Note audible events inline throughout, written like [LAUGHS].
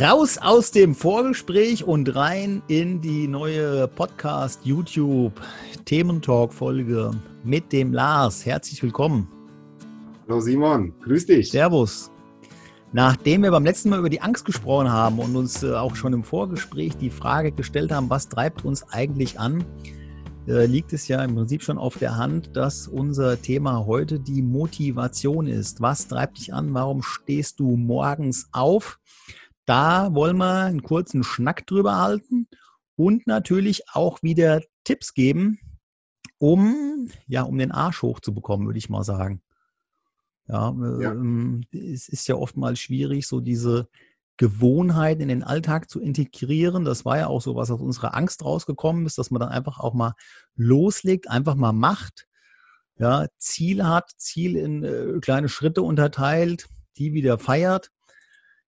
Raus aus dem Vorgespräch und rein in die neue Podcast YouTube Thementalk Folge mit dem Lars. Herzlich willkommen. Hallo Simon, grüß dich. Servus. Nachdem wir beim letzten Mal über die Angst gesprochen haben und uns äh, auch schon im Vorgespräch die Frage gestellt haben, was treibt uns eigentlich an, äh, liegt es ja im Prinzip schon auf der Hand, dass unser Thema heute die Motivation ist. Was treibt dich an? Warum stehst du morgens auf? Da wollen wir einen kurzen Schnack drüber halten und natürlich auch wieder Tipps geben, um, ja, um den Arsch hochzubekommen, würde ich mal sagen. Ja, ja. Ähm, es ist ja oftmals schwierig, so diese Gewohnheit in den Alltag zu integrieren. Das war ja auch so, was aus unserer Angst rausgekommen ist, dass man dann einfach auch mal loslegt, einfach mal macht. Ja, Ziel hat, Ziel in äh, kleine Schritte unterteilt, die wieder feiert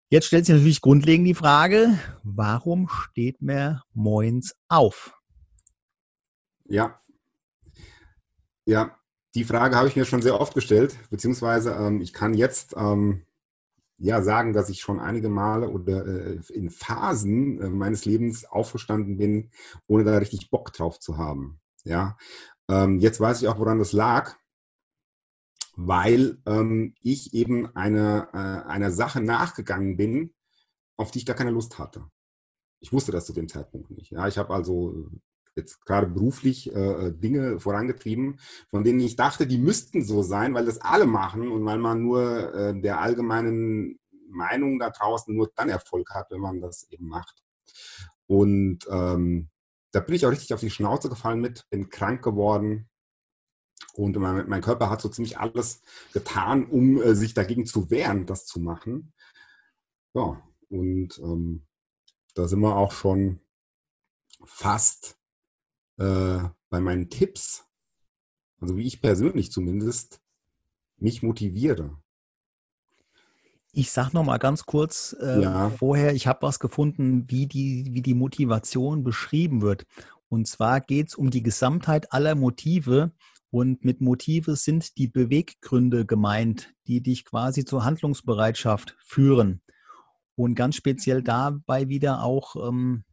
Jetzt stellt sich natürlich grundlegend die Frage, warum steht man moins auf? Ja. Ja, die Frage habe ich mir schon sehr oft gestellt, beziehungsweise ähm, ich kann jetzt ähm, ja sagen, dass ich schon einige Male oder äh, in Phasen äh, meines Lebens aufgestanden bin, ohne da richtig Bock drauf zu haben. Ja, ähm, jetzt weiß ich auch, woran das lag weil ähm, ich eben eine, äh, einer Sache nachgegangen bin, auf die ich gar keine Lust hatte. Ich wusste das zu dem Zeitpunkt nicht. Ja, ich habe also jetzt gerade beruflich äh, Dinge vorangetrieben, von denen ich dachte, die müssten so sein, weil das alle machen und weil man nur äh, der allgemeinen Meinung da draußen nur dann Erfolg hat, wenn man das eben macht. Und ähm, da bin ich auch richtig auf die Schnauze gefallen mit, bin krank geworden, und mein, mein, Körper hat so ziemlich alles getan, um äh, sich dagegen zu wehren, das zu machen. Ja, und ähm, da sind wir auch schon fast äh, bei meinen Tipps, also wie ich persönlich zumindest mich motiviere. Ich sage noch mal ganz kurz äh, ja. vorher, ich habe was gefunden, wie die, wie die Motivation beschrieben wird. Und zwar geht es um die Gesamtheit aller Motive, und mit Motive sind die Beweggründe gemeint, die dich quasi zur Handlungsbereitschaft führen. Und ganz speziell dabei wieder auch ähm,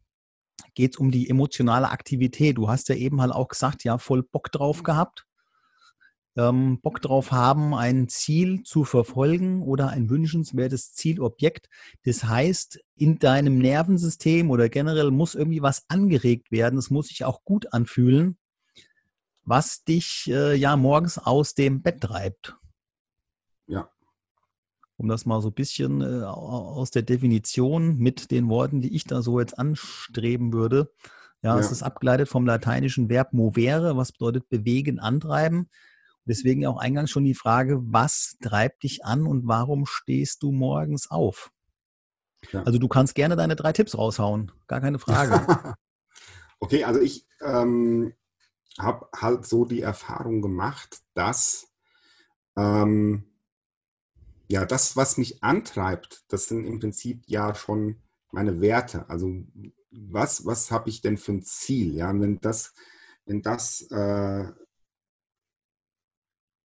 geht es um die emotionale Aktivität. Du hast ja eben halt auch gesagt, ja, voll Bock drauf gehabt. Ähm, Bock drauf haben, ein Ziel zu verfolgen oder ein wünschenswertes Zielobjekt. Das heißt, in deinem Nervensystem oder generell muss irgendwie was angeregt werden. Es muss sich auch gut anfühlen was dich äh, ja morgens aus dem Bett treibt. Ja. Um das mal so ein bisschen äh, aus der Definition mit den Worten, die ich da so jetzt anstreben würde. Ja, ja, es ist abgeleitet vom lateinischen Verb movere, was bedeutet bewegen, antreiben. Deswegen auch eingangs schon die Frage, was treibt dich an und warum stehst du morgens auf? Ja. Also du kannst gerne deine drei Tipps raushauen, gar keine Frage. [LAUGHS] okay, also ich ähm, habe halt so die Erfahrung gemacht, dass ähm, ja das, was mich antreibt, das sind im Prinzip ja schon meine Werte. Also was, was habe ich denn für ein Ziel? Ja, und wenn das, wenn das äh,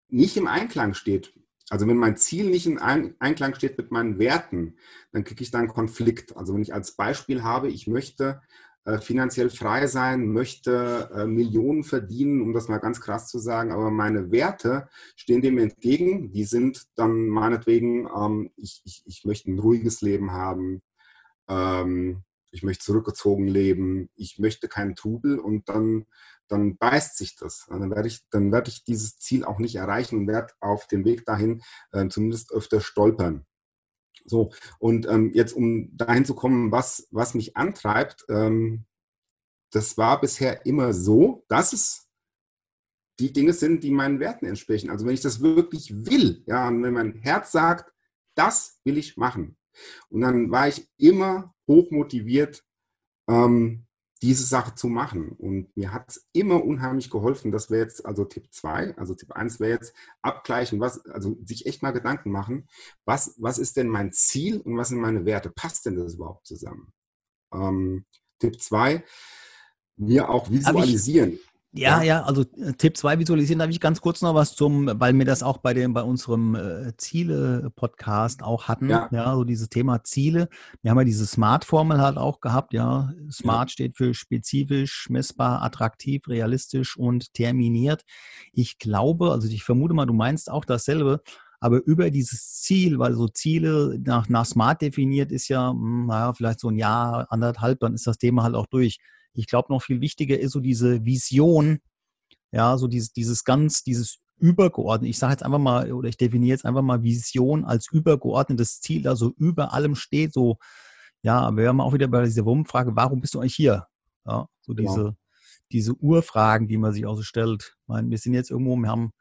nicht im Einklang steht, also wenn mein Ziel nicht in Einklang steht mit meinen Werten, dann kriege ich da einen Konflikt. Also wenn ich als Beispiel habe, ich möchte finanziell frei sein, möchte äh, Millionen verdienen, um das mal ganz krass zu sagen, aber meine Werte stehen dem entgegen. Die sind dann meinetwegen, ähm, ich, ich, ich möchte ein ruhiges Leben haben, ähm, ich möchte zurückgezogen leben, ich möchte keinen Trubel und dann, dann beißt sich das. Dann werde ich, dann werde ich dieses Ziel auch nicht erreichen und werde auf dem Weg dahin äh, zumindest öfter stolpern. So, und ähm, jetzt, um dahin zu kommen, was, was mich antreibt, ähm, das war bisher immer so, dass es die Dinge sind, die meinen Werten entsprechen. Also wenn ich das wirklich will, ja, und wenn mein Herz sagt, das will ich machen. Und dann war ich immer hoch motiviert, ähm, diese Sache zu machen. Und mir hat es immer unheimlich geholfen. Das wäre jetzt also Tipp 2. Also Tipp 1 wäre jetzt abgleichen, was, also sich echt mal Gedanken machen, was, was ist denn mein Ziel und was sind meine Werte? Passt denn das überhaupt zusammen? Ähm, Tipp 2, mir auch visualisieren. Ja, ja, also äh, Tipp 2 visualisieren, da habe ich ganz kurz noch was zum, weil wir das auch bei dem, bei unserem äh, Ziele-Podcast auch hatten, ja. ja, so dieses Thema Ziele. Wir haben ja diese Smart-Formel halt auch gehabt, ja. Smart ja. steht für spezifisch, messbar, attraktiv, realistisch und terminiert. Ich glaube, also ich vermute mal, du meinst auch dasselbe, aber über dieses Ziel, weil so Ziele nach, nach Smart definiert ist ja, hm, naja, vielleicht so ein Jahr, anderthalb, dann ist das Thema halt auch durch. Ich glaube, noch viel wichtiger ist so diese Vision, ja, so dieses, dieses ganz, dieses übergeordnet. Ich sage jetzt einfach mal, oder ich definiere jetzt einfach mal Vision als übergeordnetes Ziel, also über allem steht so, ja, wir haben auch wieder bei dieser Wurmfrage, warum bist du eigentlich hier? Ja, so genau. diese, diese Urfragen, die man sich auch so stellt. Ich meine, wir sind jetzt irgendwo, wir haben,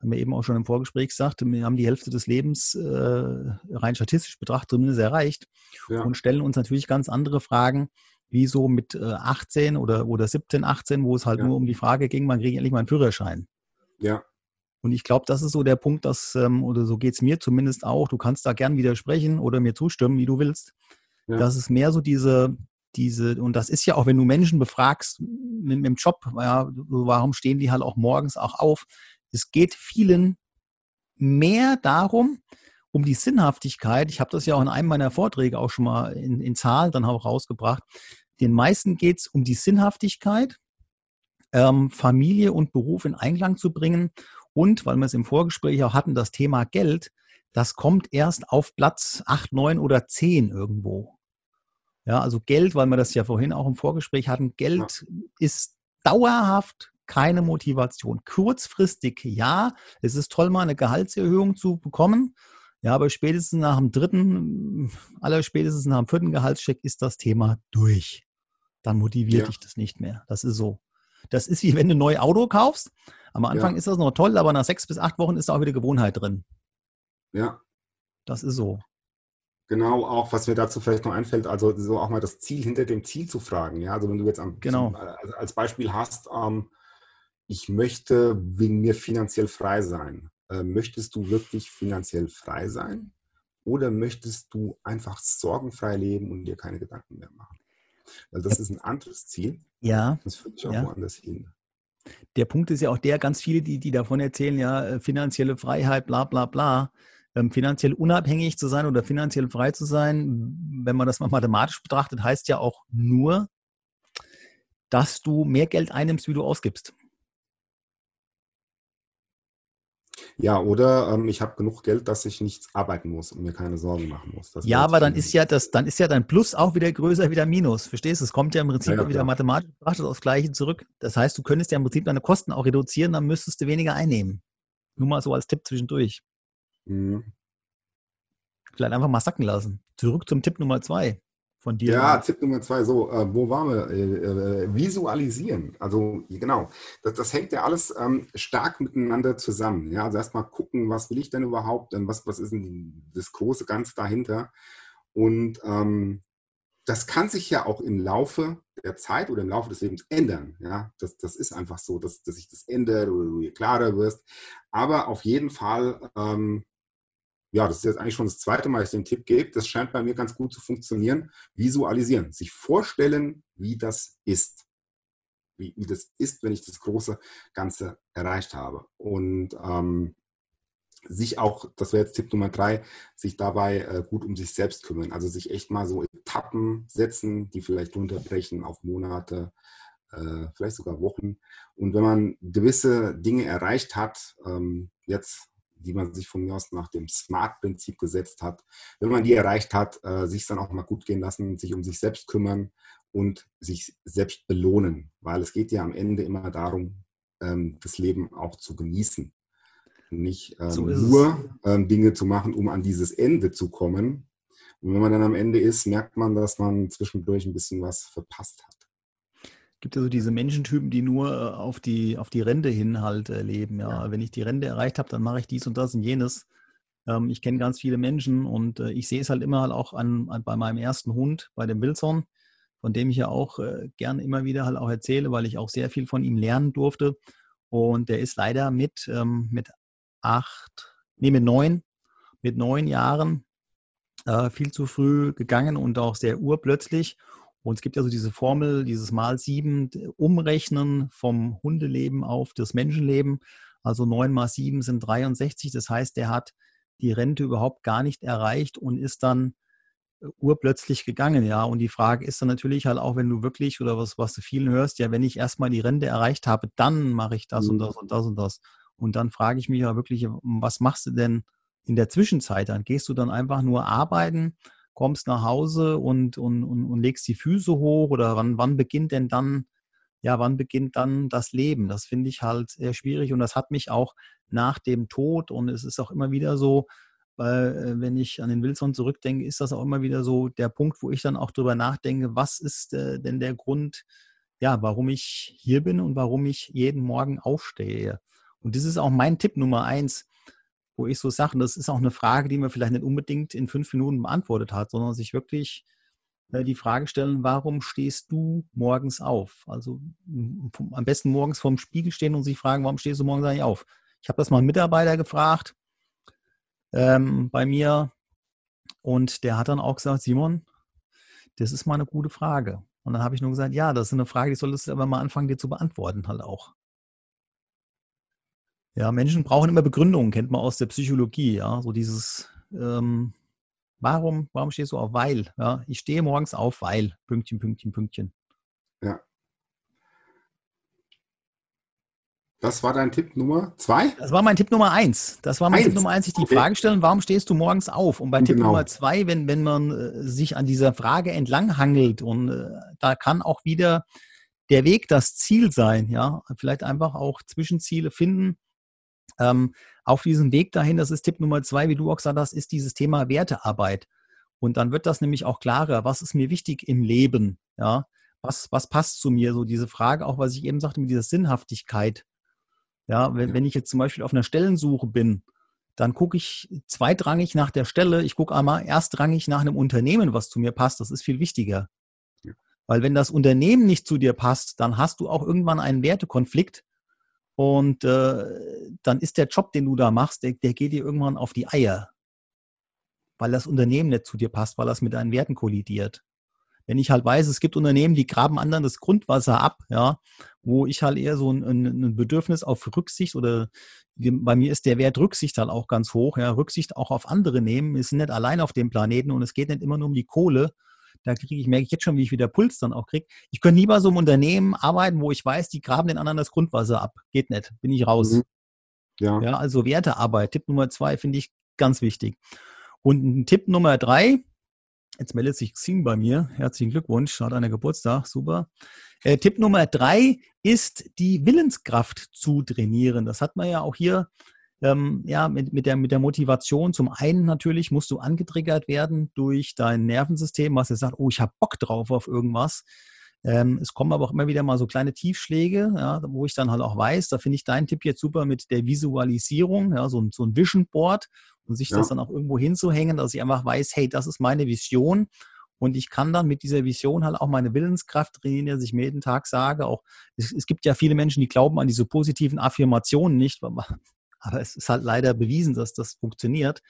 haben wir eben auch schon im Vorgespräch gesagt, wir haben die Hälfte des Lebens äh, rein statistisch betrachtet zumindest erreicht ja. und stellen uns natürlich ganz andere Fragen, wie so mit 18 äh, oder, oder 17, 18, wo es halt ja. nur um die Frage ging, man kriegt endlich mal einen Führerschein. Ja. Und ich glaube, das ist so der Punkt, dass, ähm, oder so geht es mir zumindest auch, du kannst da gern widersprechen oder mir zustimmen, wie du willst. Ja. Das ist mehr so diese, diese, und das ist ja auch, wenn du Menschen befragst mit, mit dem Job, ja, warum stehen die halt auch morgens auch auf? Es geht vielen mehr darum, um die Sinnhaftigkeit. Ich habe das ja auch in einem meiner Vorträge auch schon mal in, in Zahlen dann auch rausgebracht. Den meisten geht es um die Sinnhaftigkeit, ähm, Familie und Beruf in Einklang zu bringen. Und, weil wir es im Vorgespräch auch hatten, das Thema Geld, das kommt erst auf Platz 8, 9 oder 10 irgendwo. Ja, also Geld, weil wir das ja vorhin auch im Vorgespräch hatten, Geld ja. ist dauerhaft keine Motivation. Kurzfristig ja, es ist toll, mal eine Gehaltserhöhung zu bekommen. Ja, aber spätestens nach dem dritten, aller spätestens nach dem vierten Gehaltscheck ist das Thema durch. Dann motiviert ja. dich das nicht mehr. Das ist so. Das ist wie wenn du ein neues Auto kaufst. Am Anfang ja. ist das noch toll, aber nach sechs bis acht Wochen ist da auch wieder Gewohnheit drin. Ja. Das ist so. Genau, auch was mir dazu vielleicht noch einfällt, also so auch mal das Ziel hinter dem Ziel zu fragen. Ja, also wenn du jetzt am, genau. zum, also als Beispiel hast, ähm, ich möchte wegen mir finanziell frei sein. Äh, möchtest du wirklich finanziell frei sein oder möchtest du einfach sorgenfrei leben und dir keine Gedanken mehr machen? Weil das ist ein anderes Ziel. Ja. Das führt dich auch ja. woanders hin. Der Punkt ist ja auch der, ganz viele, die, die davon erzählen, ja, äh, finanzielle Freiheit, bla bla bla. Ähm, finanziell unabhängig zu sein oder finanziell frei zu sein, wenn man das mal mathematisch betrachtet, heißt ja auch nur, dass du mehr Geld einnimmst, wie du ausgibst. Ja, oder ähm, ich habe genug Geld, dass ich nichts arbeiten muss und mir keine Sorgen machen muss. Das ja, aber dann ist ja das, dann ist ja dein Plus auch wieder größer wie dein Minus. Verstehst du? Es kommt ja im Prinzip ja, ja, wieder mathematisch betrachtet aufs Gleiche zurück. Das heißt, du könntest ja im Prinzip deine Kosten auch reduzieren, dann müsstest du weniger einnehmen. Nur mal so als Tipp zwischendurch. Mhm. Vielleicht einfach mal sacken lassen. Zurück zum Tipp Nummer zwei von dir. Ja, Tipp Nummer zwei, so, äh, wo waren wir? Äh, äh, visualisieren. Also genau, das, das hängt ja alles ähm, stark miteinander zusammen. Ja, also erstmal gucken, was will ich denn überhaupt, was, was ist denn das große Ganze dahinter? Und ähm, das kann sich ja auch im Laufe der Zeit oder im Laufe des Lebens ändern. Ja, das, das ist einfach so, dass, dass sich das ändert oder du klarer wirst. Aber auf jeden Fall ähm, ja, das ist jetzt eigentlich schon das zweite Mal, dass ich den Tipp gebe. Das scheint bei mir ganz gut zu funktionieren. Visualisieren, sich vorstellen, wie das ist. Wie, wie das ist, wenn ich das große Ganze erreicht habe. Und ähm, sich auch, das wäre jetzt Tipp Nummer drei, sich dabei äh, gut um sich selbst kümmern. Also sich echt mal so Etappen setzen, die vielleicht runterbrechen auf Monate, äh, vielleicht sogar Wochen. Und wenn man gewisse Dinge erreicht hat, ähm, jetzt die man sich von mir aus nach dem Smart-Prinzip gesetzt hat. Wenn man die erreicht hat, äh, sich dann auch mal gut gehen lassen, sich um sich selbst kümmern und sich selbst belohnen, weil es geht ja am Ende immer darum, ähm, das Leben auch zu genießen. Nicht ähm, so nur ähm, Dinge zu machen, um an dieses Ende zu kommen. Und wenn man dann am Ende ist, merkt man, dass man zwischendurch ein bisschen was verpasst hat gibt ja so diese Menschentypen, die nur äh, auf die, auf die Rente hin halt äh, leben. Ja. ja. Wenn ich die Rente erreicht habe, dann mache ich dies und das und jenes. Ähm, ich kenne ganz viele Menschen und äh, ich sehe es halt immer halt auch an, an, bei meinem ersten Hund, bei dem Wilson, von dem ich ja auch äh, gern immer wieder halt auch erzähle, weil ich auch sehr viel von ihm lernen durfte. Und der ist leider mit, ähm, mit acht, nee, mit neun, mit neun Jahren äh, viel zu früh gegangen und auch sehr urplötzlich. Und es gibt ja so diese Formel, dieses Mal sieben, umrechnen vom Hundeleben auf das Menschenleben. Also neun mal sieben sind 63. Das heißt, der hat die Rente überhaupt gar nicht erreicht und ist dann äh, urplötzlich gegangen, ja. Und die Frage ist dann natürlich halt auch, wenn du wirklich oder was, was du vielen hörst, ja, wenn ich erstmal die Rente erreicht habe, dann mache ich das mhm. und das und das und das. Und dann frage ich mich ja wirklich, was machst du denn in der Zwischenzeit? Dann gehst du dann einfach nur arbeiten, kommst nach Hause und, und, und, und legst die Füße hoch oder wann, wann beginnt denn dann, ja, wann beginnt dann das Leben? Das finde ich halt sehr schwierig und das hat mich auch nach dem Tod und es ist auch immer wieder so, weil äh, wenn ich an den Wilson zurückdenke, ist das auch immer wieder so der Punkt, wo ich dann auch darüber nachdenke, was ist äh, denn der Grund, ja, warum ich hier bin und warum ich jeden Morgen aufstehe. Und das ist auch mein Tipp Nummer eins, wo ich so sage, das ist auch eine Frage, die man vielleicht nicht unbedingt in fünf Minuten beantwortet hat, sondern sich wirklich äh, die Frage stellen, warum stehst du morgens auf? Also am besten morgens vorm Spiegel stehen und sich fragen, warum stehst du morgens eigentlich auf? Ich habe das mal einen Mitarbeiter gefragt ähm, bei mir und der hat dann auch gesagt, Simon, das ist mal eine gute Frage. Und dann habe ich nur gesagt, ja, das ist eine Frage, die solltest du aber mal anfangen, dir zu beantworten halt auch. Ja, Menschen brauchen immer Begründungen, kennt man aus der Psychologie, ja, so dieses, ähm, warum, warum stehst du auf? Weil, ja, ich stehe morgens auf, weil, Pünktchen, Pünktchen, Pünktchen. Ja. Das war dein Tipp Nummer zwei? Das war mein Tipp Nummer eins. Das war mein eins. Tipp Nummer eins, sich die okay. Frage stellen, warum stehst du morgens auf? Und bei genau. Tipp Nummer zwei, wenn, wenn man äh, sich an dieser Frage entlanghangelt und äh, da kann auch wieder der Weg das Ziel sein, ja, vielleicht einfach auch Zwischenziele finden, ähm, auf diesem Weg dahin, das ist Tipp Nummer zwei, wie du auch gesagt hast, ist dieses Thema Wertearbeit. Und dann wird das nämlich auch klarer, was ist mir wichtig im Leben, ja, was, was passt zu mir, so diese Frage, auch was ich eben sagte mit dieser Sinnhaftigkeit. Ja, wenn, wenn ich jetzt zum Beispiel auf einer Stellensuche bin, dann gucke ich zweitrangig nach der Stelle, ich gucke einmal erstrangig nach einem Unternehmen, was zu mir passt, das ist viel wichtiger. Weil wenn das Unternehmen nicht zu dir passt, dann hast du auch irgendwann einen Wertekonflikt und äh, dann ist der Job, den du da machst, der, der geht dir irgendwann auf die Eier, weil das Unternehmen nicht zu dir passt, weil das mit deinen Werten kollidiert. Wenn ich halt weiß, es gibt Unternehmen, die graben anderen das Grundwasser ab, ja, wo ich halt eher so ein, ein Bedürfnis auf Rücksicht oder bei mir ist der Wert Rücksicht halt auch ganz hoch, ja, Rücksicht auch auf andere nehmen, ist nicht allein auf dem Planeten und es geht nicht immer nur um die Kohle, da kriege ich, merke ich jetzt schon, wie ich wieder Puls dann auch kriege. Ich könnte nie bei so einem Unternehmen arbeiten, wo ich weiß, die graben den anderen das Grundwasser ab. Geht nicht. Bin ich raus. Mhm. Ja. ja. Also Wertearbeit. Tipp Nummer zwei finde ich ganz wichtig. Und Tipp Nummer drei, jetzt meldet sich Xing bei mir. Herzlichen Glückwunsch, hat einer Geburtstag, super. Äh, Tipp Nummer drei ist, die Willenskraft zu trainieren. Das hat man ja auch hier ähm, ja, mit, mit, der, mit der Motivation. Zum einen natürlich musst du angetriggert werden durch dein Nervensystem, was jetzt sagt, oh, ich habe Bock drauf auf irgendwas. Ähm, es kommen aber auch immer wieder mal so kleine Tiefschläge, ja, wo ich dann halt auch weiß, da finde ich deinen Tipp jetzt super mit der Visualisierung, ja, so, ein, so ein Vision Board und sich ja. das dann auch irgendwo hinzuhängen, dass ich einfach weiß, hey, das ist meine Vision und ich kann dann mit dieser Vision halt auch meine Willenskraft trainieren, dass ich mir jeden Tag sage, auch es, es, gibt ja viele Menschen, die glauben an diese positiven Affirmationen nicht, aber es ist halt leider bewiesen, dass das funktioniert.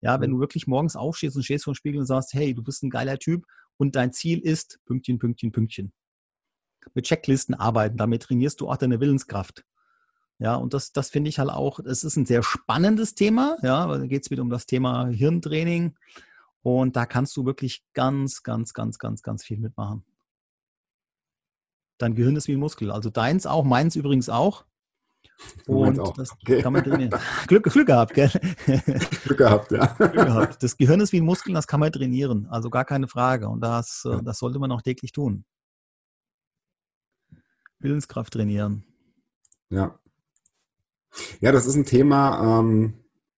Ja, wenn mhm. du wirklich morgens aufstehst und stehst vor dem Spiegel und sagst, hey, du bist ein geiler Typ und dein Ziel ist Pünktchen, Pünktchen, Pünktchen. Mit Checklisten arbeiten, damit trainierst du auch deine Willenskraft. Ja, und das, das finde ich halt auch, es ist ein sehr spannendes Thema, ja, da geht es wieder um das Thema Hirntraining und da kannst du wirklich ganz, ganz, ganz, ganz, ganz viel mitmachen. Dein Gehirn ist wie ein Muskel, also deins auch, meins übrigens auch. Und das okay. kann man trainieren. [LAUGHS] Glück, Glück gehabt, gell? Glück gehabt, ja. Glück gehabt. Das Gehirn ist wie ein Muskel, das kann man trainieren. Also gar keine Frage. Und das, äh, das sollte man auch täglich tun. Willenskraft trainieren. Ja. Ja, das ist ein Thema, ähm,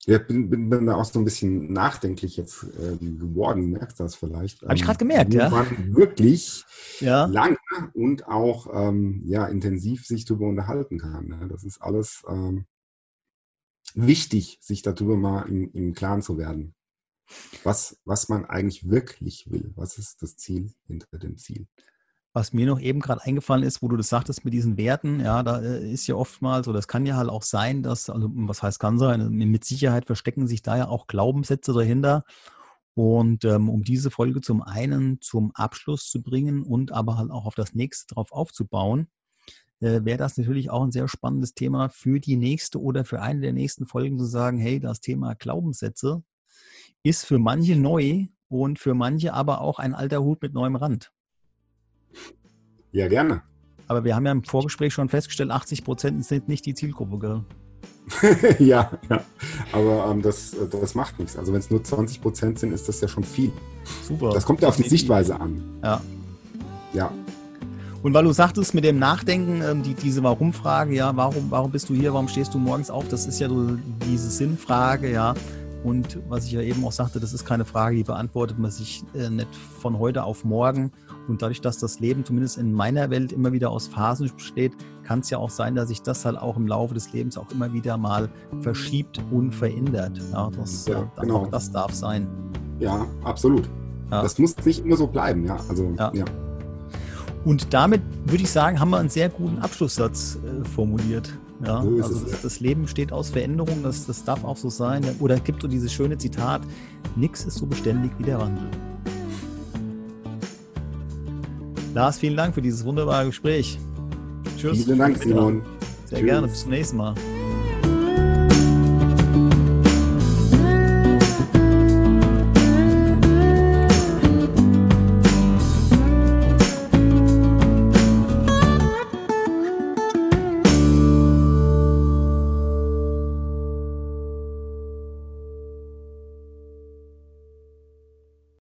ja, bin, bin, bin da auch so ein bisschen nachdenklich jetzt ähm, geworden, merkst du das vielleicht? Habe ich gerade gemerkt, ja. Man wirklich ja. lange und auch ähm, ja, intensiv sich darüber unterhalten kann. Ne? Das ist alles ähm, wichtig, sich darüber mal im, im Klaren zu werden. Was, was man eigentlich wirklich will. Was ist das Ziel hinter dem Ziel? Was mir noch eben gerade eingefallen ist, wo du das sagtest mit diesen Werten, ja, da äh, ist ja oftmals, oder das kann ja halt auch sein, dass, also was heißt kann sein, mit Sicherheit verstecken sich da ja auch Glaubenssätze dahinter. Und ähm, um diese Folge zum einen zum Abschluss zu bringen und aber halt auch auf das nächste drauf aufzubauen, äh, wäre das natürlich auch ein sehr spannendes Thema für die nächste oder für eine der nächsten Folgen zu sagen, hey, das Thema Glaubenssätze ist für manche neu und für manche aber auch ein alter Hut mit neuem Rand. Ja, gerne. Aber wir haben ja im Vorgespräch schon festgestellt, 80 Prozent sind nicht die Zielgruppe, gell? [LAUGHS] ja, ja, aber ähm, das, das macht nichts. Also wenn es nur 20 Prozent sind, ist das ja schon viel. Super. Das kommt ja auf die Sichtweise an. Ja. Ja. Und weil du sagtest mit dem Nachdenken, ähm, die, diese Warum-Frage, ja, warum, warum bist du hier, warum stehst du morgens auf, das ist ja so diese Sinnfrage, ja. Und was ich ja eben auch sagte, das ist keine Frage, die beantwortet man sich äh, nicht von heute auf morgen. Und dadurch, dass das Leben zumindest in meiner Welt immer wieder aus Phasen besteht, kann es ja auch sein, dass sich das halt auch im Laufe des Lebens auch immer wieder mal verschiebt und verändert. Ja, das, ja, äh, genau. auch das darf sein. Ja, absolut. Ja. Das muss nicht immer so bleiben, ja. Also, ja. ja. Und damit würde ich sagen, haben wir einen sehr guten Abschlusssatz äh, formuliert. Ja, also das, das, Leben steht aus Veränderungen, das, das darf auch so sein. Oder es gibt so dieses schöne Zitat, nichts ist so beständig wie der Wandel. Lars, vielen Dank für dieses wunderbare Gespräch. Tschüss. Vielen Dank, Simon. Sehr Tschüss. gerne. Bis zum nächsten Mal.